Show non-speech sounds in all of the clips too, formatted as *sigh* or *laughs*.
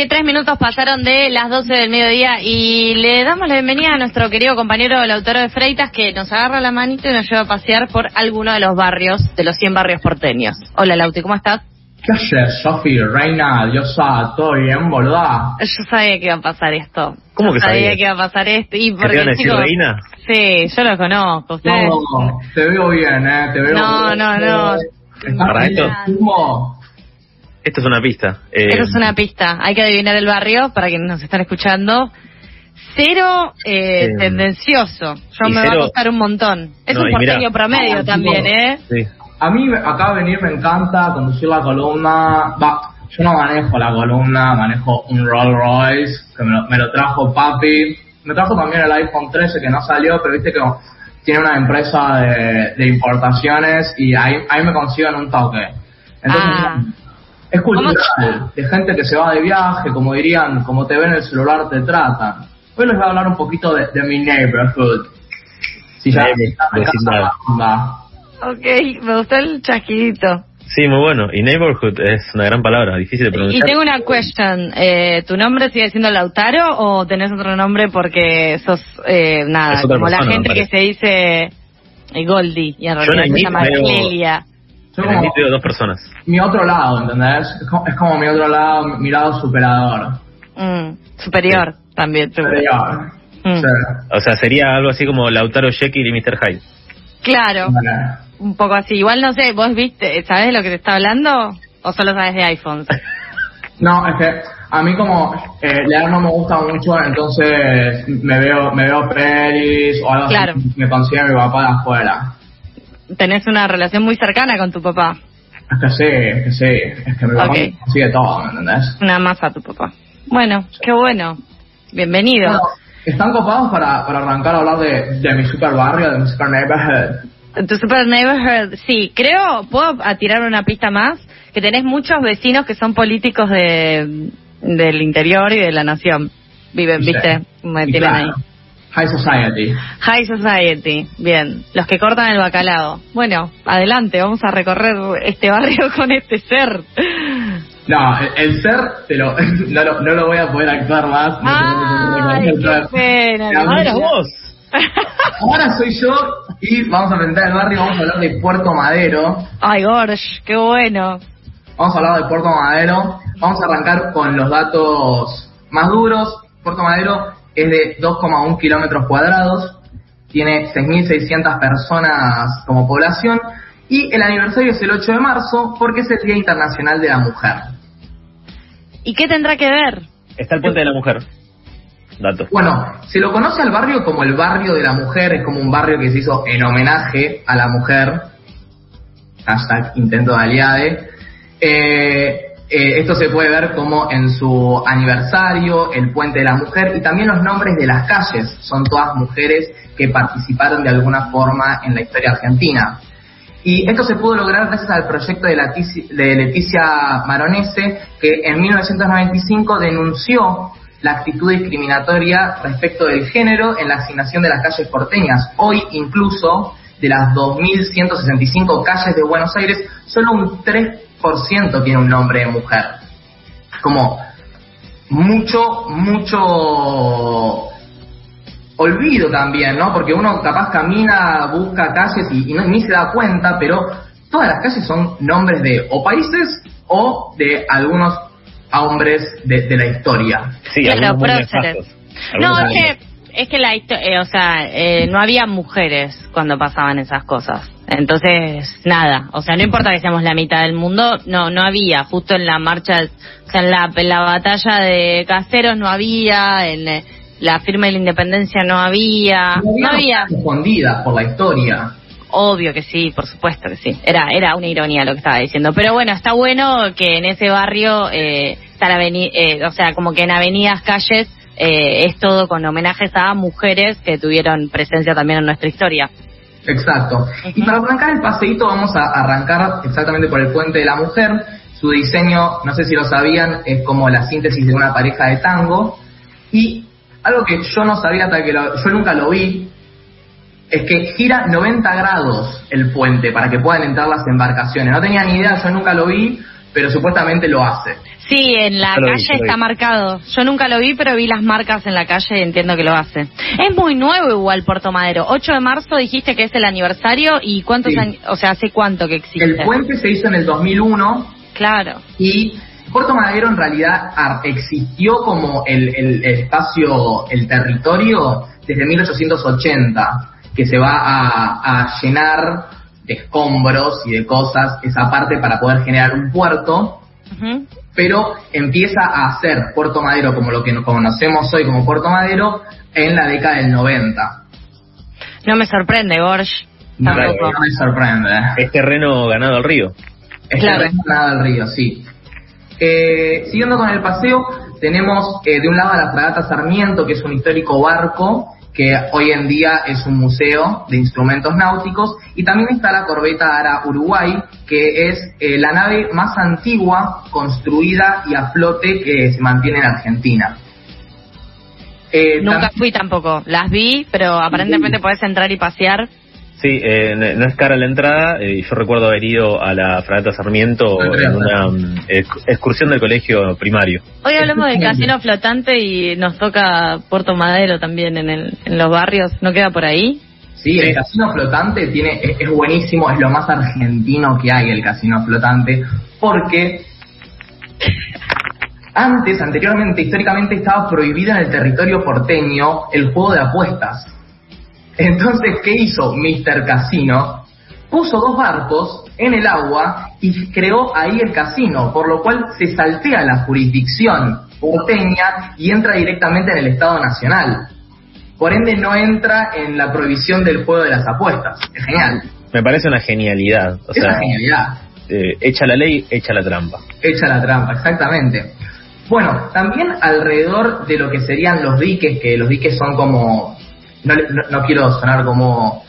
23 minutos pasaron de las 12 del mediodía y le damos la bienvenida a nuestro querido compañero Lautaro de Freitas que nos agarra la manito y nos lleva a pasear por alguno de los barrios, de los 100 barrios porteños. Hola Lauti, ¿cómo estás? ¿Qué haces, Sofi, reina, diosa, todo bien, boluda? Yo sabía que iba a pasar esto. ¿Cómo que sabía? sabía? que iba a pasar esto. Y ¿Qué porque, te van a decir, chicos, reina? Sí, yo lo conozco. Ustedes... No, te veo bien, eh, te veo No, no, no. ¿Estás Para bien, esto- Sumo? Esto es una pista. Eh, Eso es una pista. Hay que adivinar el barrio para quienes nos están escuchando. Cero eh, Eh, tendencioso. Yo y me va cero- a costar un montón. Es No, un porteño promedio Ah, también, tipo- ¿eh? Sí. A mí acá venir me encanta conducir la columna. Va, yo no manejo la columna, manejo un Rolls Royce que me lo, me lo trajo papi. Me trajo también el iPhone 13 que no salió, pero viste que tiene una empresa de, de importaciones y ahí, ahí me consiguen un toque. Entonces, Ah. Es cultural, de gente que se va de viaje, como dirían, como te ven en el celular te tratan. Hoy les voy a hablar un poquito de, de mi neighborhood. Si ya. Ok, me gustó el chasquidito. Sí, muy bueno. Y neighborhood es una gran palabra, difícil de Y pronunciar. tengo una question. Eh, ¿Tu nombre sigue siendo Lautaro o tenés otro nombre porque sos, eh, nada, como la gente que se dice eh, Goldie y en realidad se llama Clelia? Yo En como- dos personas. mi otro lado, ¿entendés? Es como, es como mi otro lado, mi lado superador. Mm, superior también. Superior. Mm. Sí. O sea, sería algo así como Lautaro Jekyll y Mr. Hyde. Claro, un poco así. Igual no sé, ¿vos viste, sabés de lo que te está hablando? ¿O solo sabes de iPhones? *laughs* No, es que a mí como eh, leer no me gusta mucho, entonces me veo me veo pelis o algo Claro. así, me consigue mi papá de afuera. Tenés una relación muy cercana con tu papá. Es que sí, es que sí, es que mi papá Ok. me consigue todo, ¿me entendés? Una más a tu papá. Bueno, qué bueno. Bienvenido. Bueno, ¿Están copados para, para arrancar a hablar de, de mi super barrio, de mi super neighborhood? Tu super neighborhood, sí, creo, puedo tirar una pista más, que tenés muchos vecinos que son políticos de, del interior y de la nación. Viven, Sí. viste, me tienen claro, ahí. High Society. High Society, bien, los que cortan el bacalao. Bueno, adelante, vamos a recorrer este barrio *laughs* con este ser. No, el, ser, te lo, *laughs* no, lo, no lo voy a poder actuar más. Ay, *laughs* qué pena. Ahora vos! Ahora soy yo y vamos a presentar el barrio, vamos a hablar de Puerto Madero. Ay, Gorge, qué bueno. Vamos a hablar de Puerto Madero. Vamos a arrancar con los datos más duros. Puerto Madero es de 2,1 kilómetros cuadrados, tiene 6.600 personas como población y el aniversario es el 8 de marzo porque es el Día Internacional de la Mujer. ¿Y qué tendrá que ver? Está el puente de la mujer. Dato. Bueno, se lo conoce al barrio como el barrio de la mujer, es como un barrio que se hizo en homenaje a la mujer. Hashtag intento de aliade. Eh, eh, esto se puede ver como en su aniversario, el puente de la mujer y también los nombres de las calles. Son todas mujeres que participaron de alguna forma en la historia argentina. Y esto se pudo lograr gracias al proyecto de, Letici- de Leticia Maronese, que en 1995 denunció la actitud discriminatoria respecto del género en la asignación de las calles porteñas. Hoy incluso, de las 2.165 calles de Buenos Aires, solo un 3% tiene un nombre de mujer. Como mucho, mucho olvido también, ¿no? Porque uno capaz camina, busca calles y, y no- ni se da cuenta, pero todas las calles son nombres de o países o de algunos hombres de, de la historia. Sí, Claro, algunos muy. No, es que, es que la eh, o sea, eh, no había mujeres cuando pasaban esas cosas. Entonces, nada, o sea, no importa que seamos la mitad del mundo, no, no había. Justo en la marcha, o sea, en la, en la batalla de Caseros no había, en eh, la firma de la independencia no había, no había. escondidas por la historia. Obvio que sí, por supuesto que sí. Era, era una ironía lo que estaba diciendo. Pero bueno, está bueno que en ese barrio, eh, está la aveni- eh, o sea, como que en avenidas, calles, eh, es todo con homenajes a mujeres que tuvieron presencia también en nuestra historia. Exacto. Y para arrancar el paseíto vamos a arrancar exactamente por el puente de la mujer. Su diseño, no sé si lo sabían, es como la síntesis de una pareja de tango. Y algo que yo no sabía hasta que lo- yo nunca lo vi, es que gira 90 grados el puente para que puedan entrar las embarcaciones. No tenía ni idea, yo nunca lo vi, pero supuestamente lo hace. Sí, en la vi, calle está vi. marcado. Yo nunca lo vi, pero vi las marcas en la calle y entiendo que lo hace. Es muy nuevo igual Puerto Madero. 8 de marzo dijiste que es el aniversario y cuántos Sí. años, o sea, ¿hace cuánto que existe? El puente se hizo en el 2001 Claro. y Puerto Madero en realidad ar- existió como el, el- espacio, el territorio desde 1880, que se va a, a llenar escombros y de cosas esa parte para poder generar un puerto, pero empieza a hacer Puerto Madero como lo que nos conocemos hoy como Puerto Madero en la década del 90. No me sorprende, Gorge. No, no me sorprende. Es terreno ganado al río. Es Claro. la nada del río, sí. Eh, siguiendo con el paseo, tenemos eh, de un lado a la fragata Sarmiento, que es un histórico barco que hoy en día es un museo de instrumentos náuticos, y también está la corbeta Ara Uruguay, que es eh, la nave más antigua construida y a flote que se mantiene en Argentina. Eh, Nunca también- fui tampoco. Las vi, pero aparentemente podés entrar y pasear. Sí, eh, no es cara la entrada. eh, yo recuerdo haber ido a la Fragata Sarmiento Ah, en una mm, ex- excursión del colegio primario. Hoy hablamos del *laughs* casino flotante y nos toca Puerto Madero también en, el, en los barrios. ¿No queda por ahí? Sí, el casino flotante tiene, es, es buenísimo, es lo más argentino que hay el casino flotante, porque antes, anteriormente, históricamente estaba prohibido en el territorio porteño el juego de apuestas. Entonces, ¿qué hizo Mr. Casino? Puso dos barcos en el agua y creó ahí el casino, por lo cual se saltea la jurisdicción porteña y entra directamente en el Estado Nacional. Por ende, no entra en la prohibición del juego de las apuestas. Es genial. Me parece una genialidad. O es una genialidad. eh, echa la ley, echa la trampa. Echa la trampa, exactamente. Bueno, también alrededor de lo que serían los diques, que los diques son como. No, le- no, no quiero sonar como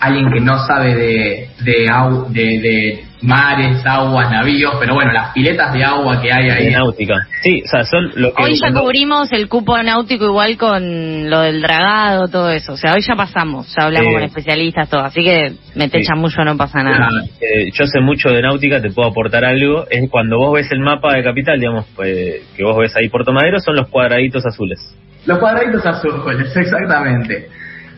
alguien que no sabe de, de, au- de, de mares, aguas, navíos, pero bueno, las piletas de agua que hay ahí. De náutica. Sí, o sea, son lo que... Hoy ya cuando- cubrimos el cupo náutico igual con lo del dragado, todo eso. O sea, hoy ya pasamos, ya hablamos Eh, con especialistas, todo. Así que mete sí. chamullo, no pasa nada. Ah, eh, yo sé mucho de náutica, te puedo aportar algo. Es cuando vos ves el mapa de capital, digamos, pues, que vos ves ahí Puerto Madero, son los cuadraditos azules. Los cuadraditos azules, exactamente.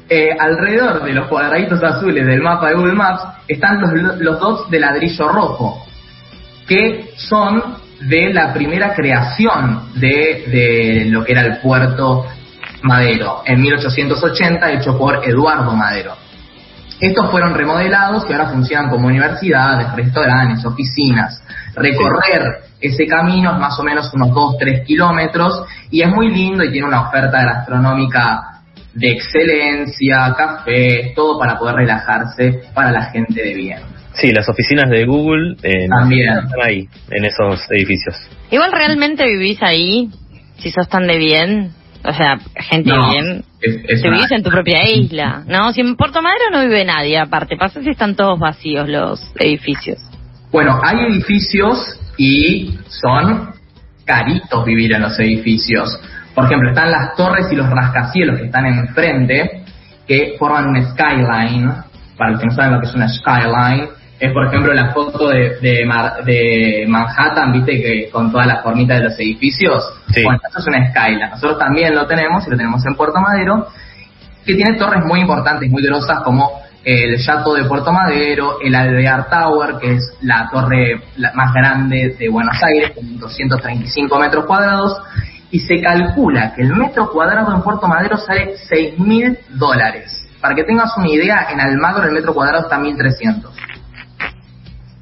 Eh, alrededor de los cuadraditos azules del mapa de Google Maps están los, los dos de ladrillo rojo, que son de la primera creación de, de lo que era el puerto Madero, en 1880, hecho por Eduardo Madero. Estos fueron remodelados y ahora funcionan como universidades, restaurantes, oficinas. Recorrer ese camino es más o menos unos 2-3 kilómetros y es muy lindo y tiene una oferta gastronómica de excelencia, café, todo para poder relajarse para la gente de bien. Sí, las oficinas de Google eh, También. están ahí, en esos edificios. Igual realmente vivís ahí, si sos tan de bien, o sea, gente No, bien. es- es te una- vivís en tu propia *laughs* isla, ¿no? Si en Puerto Madero no vive nadie, aparte, pasa si están todos vacíos los edificios. Bueno, hay edificios y son caritos vivir en los edificios. Por ejemplo, están las torres y los rascacielos que están enfrente, que forman un skyline. Para los que no saben lo que es una skyline, es por ejemplo la foto de, de, Mar- de Manhattan, viste, que con todas las formitas de los edificios. Sí. Bueno, eso es una skyline. Nosotros también lo tenemos y lo tenemos en Puerto Madero, que tiene torres muy importantes, muy grosas, como el Yato de Puerto Madero, el Alvear Tower, que es la torre más grande de Buenos Aires, con 235 metros cuadrados, y se calcula que el metro cuadrado en Puerto Madero sale 6 mil dólares. Para que tengas una idea, en Almagro el metro cuadrado está 1300.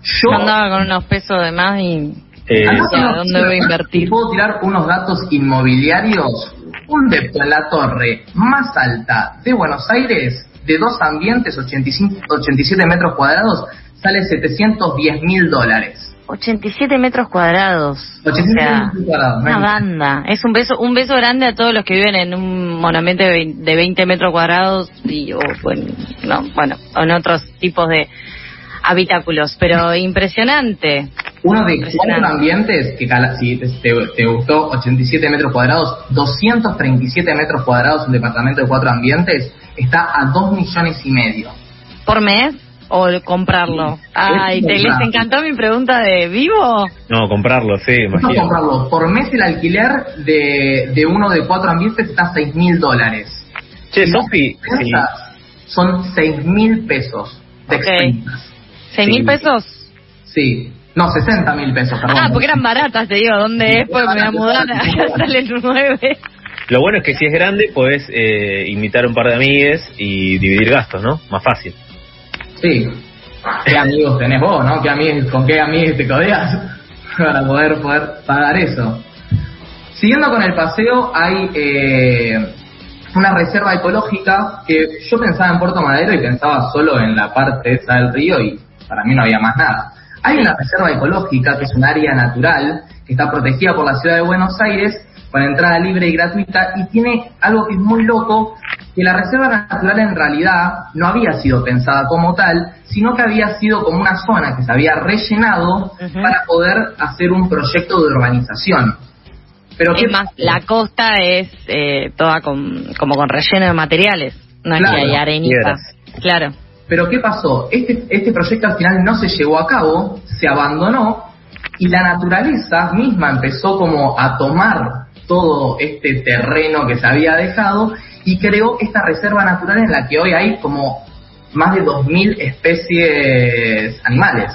Yo, andaba con unos pesos de más y... Eh, o no, ¿dónde voy a invertir? Puedo tirar unos datos inmobiliarios. Un depto en la torre más alta de Buenos Aires, de dos ambientes, 85, 87 metros cuadrados, sale 710 mil dólares. 87 metros cuadrados. O 87 sea, metros cuadrados. una banda. Es un beso, un beso grande a todos los que viven en un monoambiente de vein- de 20 metros cuadrados y, o, bueno, no, bueno, o en otros tipos de habitáculos. Pero impresionante. Uno de cuatro ambientes, que si te, te- te gustó 87 metros cuadrados, 237 metros cuadrados, un departamento de cuatro ambientes, está a 2 millones y medio. ¿Por mes? o comprarlo? Ay, ¿te les encantó mi pregunta de vivo? No, comprarlo, sí, No imagino. comprarlo. Por mes el alquiler de, de uno de cuatro ambientes está a 6 mil dólares. Che, Sofi, sí. Son 6 mil pesos de Ok. expensas. ¿Seis mil Sí. pesos? Sí. No, 60 mil pesos, perdón. Ah, porque eran baratas, te digo, ¿dónde es? Pues me voy a mudar, acá *laughs* salen nueve. Lo bueno es que si es grande, podés eh, invitar a un par de amigues y dividir gastos, ¿no? Más fácil. Sí. ¿Qué amigos tenés vos, no? ¿Qué amigos, ¿Con qué amigos te codeas *laughs* para poder, poder pagar eso? Siguiendo con el paseo, hay eh, una reserva ecológica que yo pensaba en Puerto Madero y pensaba solo en la parte esa del río y para mí no había más nada. Hay una reserva ecológica que es un área natural que está protegida por la ciudad de Buenos Aires con entrada libre y gratuita y tiene algo que es muy loco, que la reserva natural en realidad no había sido pensada como tal, sino que había sido como una zona que se había rellenado para poder hacer un proyecto de urbanización. Pero ¿qué Es más, la costa es eh, toda con, como con relleno de materiales, no es Claro, que hay arenita. piedras. Claro. Pero ¿qué pasó? Este, este proyecto al final no se llevó a cabo, se abandonó y la naturaleza misma empezó como a tomar todo este terreno que se había dejado y creó esta reserva natural en la que hoy hay como más de 2.000 especies animales.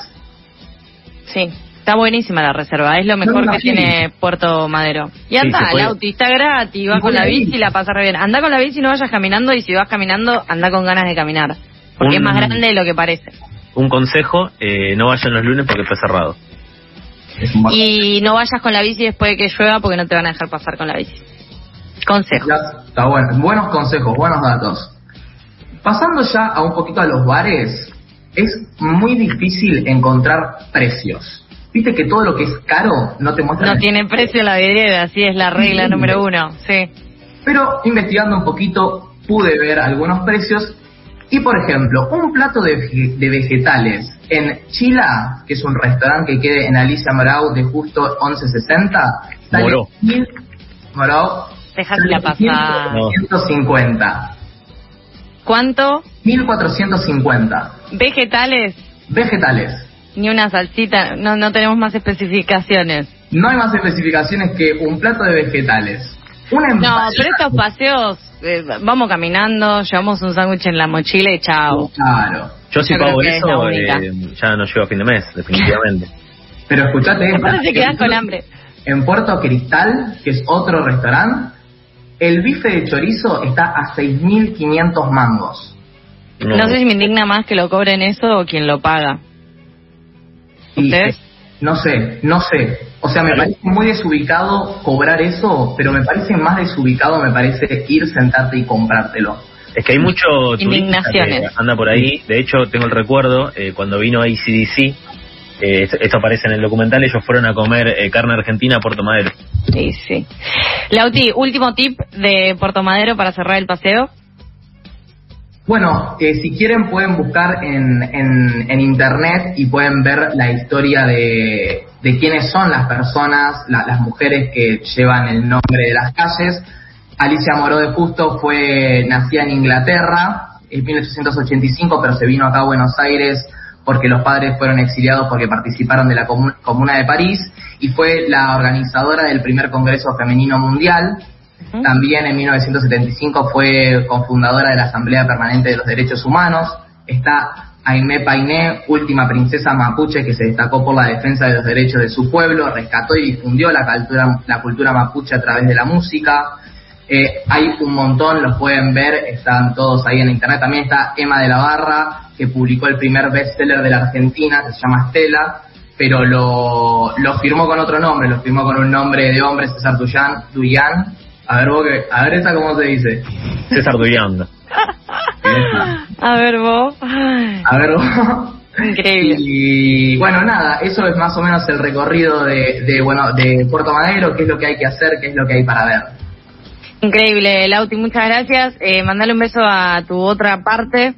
Sí, está buenísima la reserva, es lo mejor me que tiene Puerto Madero. Y Sí, anda, se puede. Lauti, está gratis, vas con la bici y la pasas re bien. Anda con la bici y no vayas caminando y si vas caminando, anda con ganas de caminar. Porque es Un- más grande de lo que parece. Un consejo, eh, no vayan los lunes porque está cerrado. Un Y no vayas con la bici después de que llueva porque no te van a dejar pasar con la bici. Consejo. Ya, Está bueno. Buenos consejos, buenos datos. Pasando ya a un poquito a los bares, es muy difícil encontrar precios. Viste que todo lo que es caro no te muestra. No tiene precio la vidriera, así es la regla Sí. número uno. Sí. Pero investigando un poquito pude ver algunos precios. Y por ejemplo, un plato de, de vegetales en Chila, que es un restaurante que quede en Alicia Morau de justo 1160, sale Moró. mil- Morau, Dejásela pasar. No. 150. ¿Cuánto? 1450. Vegetales, Vegetales. ni una salsita, no, no tenemos más especificaciones. No hay más especificaciones que un plato de vegetales. Una No, pero estos paseos, eh, vamos caminando, llevamos un sándwich en la mochila y chao. Claro. Yo si Yo pago eso, eh, ya no llego a fin de mes, definitivamente. *laughs* Pero escuchate esta. Te quedas con hambre. En Puerto Cristal, que es otro restaurante, el bife de chorizo está a 6.500 mangos. No. No sé si me indigna más que lo cobren eso o quien lo paga. Y, ¿Ustedes? No sé, no sé. O sea, me parece muy desubicado cobrar eso, pero me parece más desubicado, me parece ir, sentarte y comprártelo. Es que hay mucho turista que anda por ahí. De hecho, tengo el recuerdo, eh, cuando vino ACDC, eh, esto, esto aparece en el documental, ellos fueron a comer eh, carne argentina a Puerto Madero. Sí, sí. Lauti, último tip de Puerto Madero para cerrar el paseo. Bueno, eh, si quieren pueden buscar en, en, internet y pueden ver la historia de, quiénes son las personas, la- las mujeres que llevan el nombre de las calles. Alicia Moró de Justo fue nacida en Inglaterra en 1885, pero se vino acá a Buenos Aires porque los padres fueron exiliados porque participaron de la Comu- Comuna de París y fue la organizadora del primer Congreso Femenino Mundial. También en 1975 fue cofundadora de la Asamblea Permanente de los Derechos Humanos. Está Aimé Painé, última princesa mapuche que se destacó por la defensa de los derechos de su pueblo, rescató y difundió la cultura, mapuche a través de la música. Eh, hay un montón, los pueden ver, están todos ahí en internet. También está Emma de la Barra, que publicó el primer bestseller de la Argentina, que se llama Estela, pero lo, firmó con otro nombre, lo firmó con un nombre de hombre, César Duyan, Duyan. A ver, vos que, a ver esa cómo se dice. César Duyanda. A ver vos. A ver vos. Increíble. Y bueno, nada, eso es más o menos el recorrido de, de, bueno, de Puerto Madero, qué es lo que hay que hacer, qué es lo que hay para ver. Increíble, Lauti, muchas gracias. Eh, mandale un beso a tu otra parte,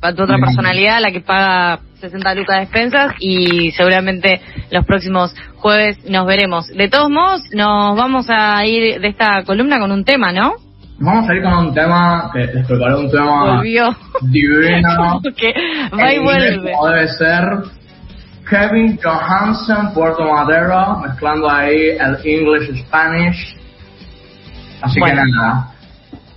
a tu otra personalidad, la que paga 60 lucas de despensas y seguramente los próximos jueves nos veremos. De todos modos, nos vamos a ir de esta columna con un tema, ¿no? Vamos a ir con un tema que les preparé un tema Volvió. divino. *laughs* que va y vuelve. como debe ser. Kevin Johansen, Puerto Madero, mezclando ahí el English Spanish. Así Bueno. que nada.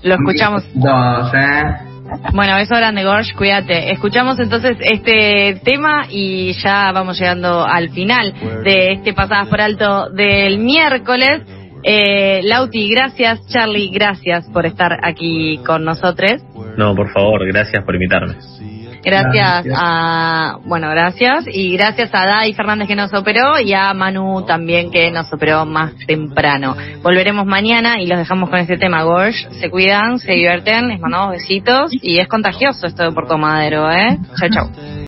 Lo escuchamos. Dos, ¿eh? Bueno, beso grande, Gorge, cuídate. Escuchamos entonces este tema y ya vamos llegando al final de este Pasadas por Alto del miércoles. Eh, Lauti, gracias. Charlie, gracias por estar aquí con nosotros. No, por favor, gracias por invitarme. Gracias Gracias. a, bueno, gracias. Y gracias a Dai Fernández que nos operó y a Manu también que nos operó más temprano. Volveremos mañana y los dejamos con este tema, Gorge. Se cuidan, se divierten, les mandamos besitos y es contagioso esto de Puerto Madero, ¿eh? Chau, chau.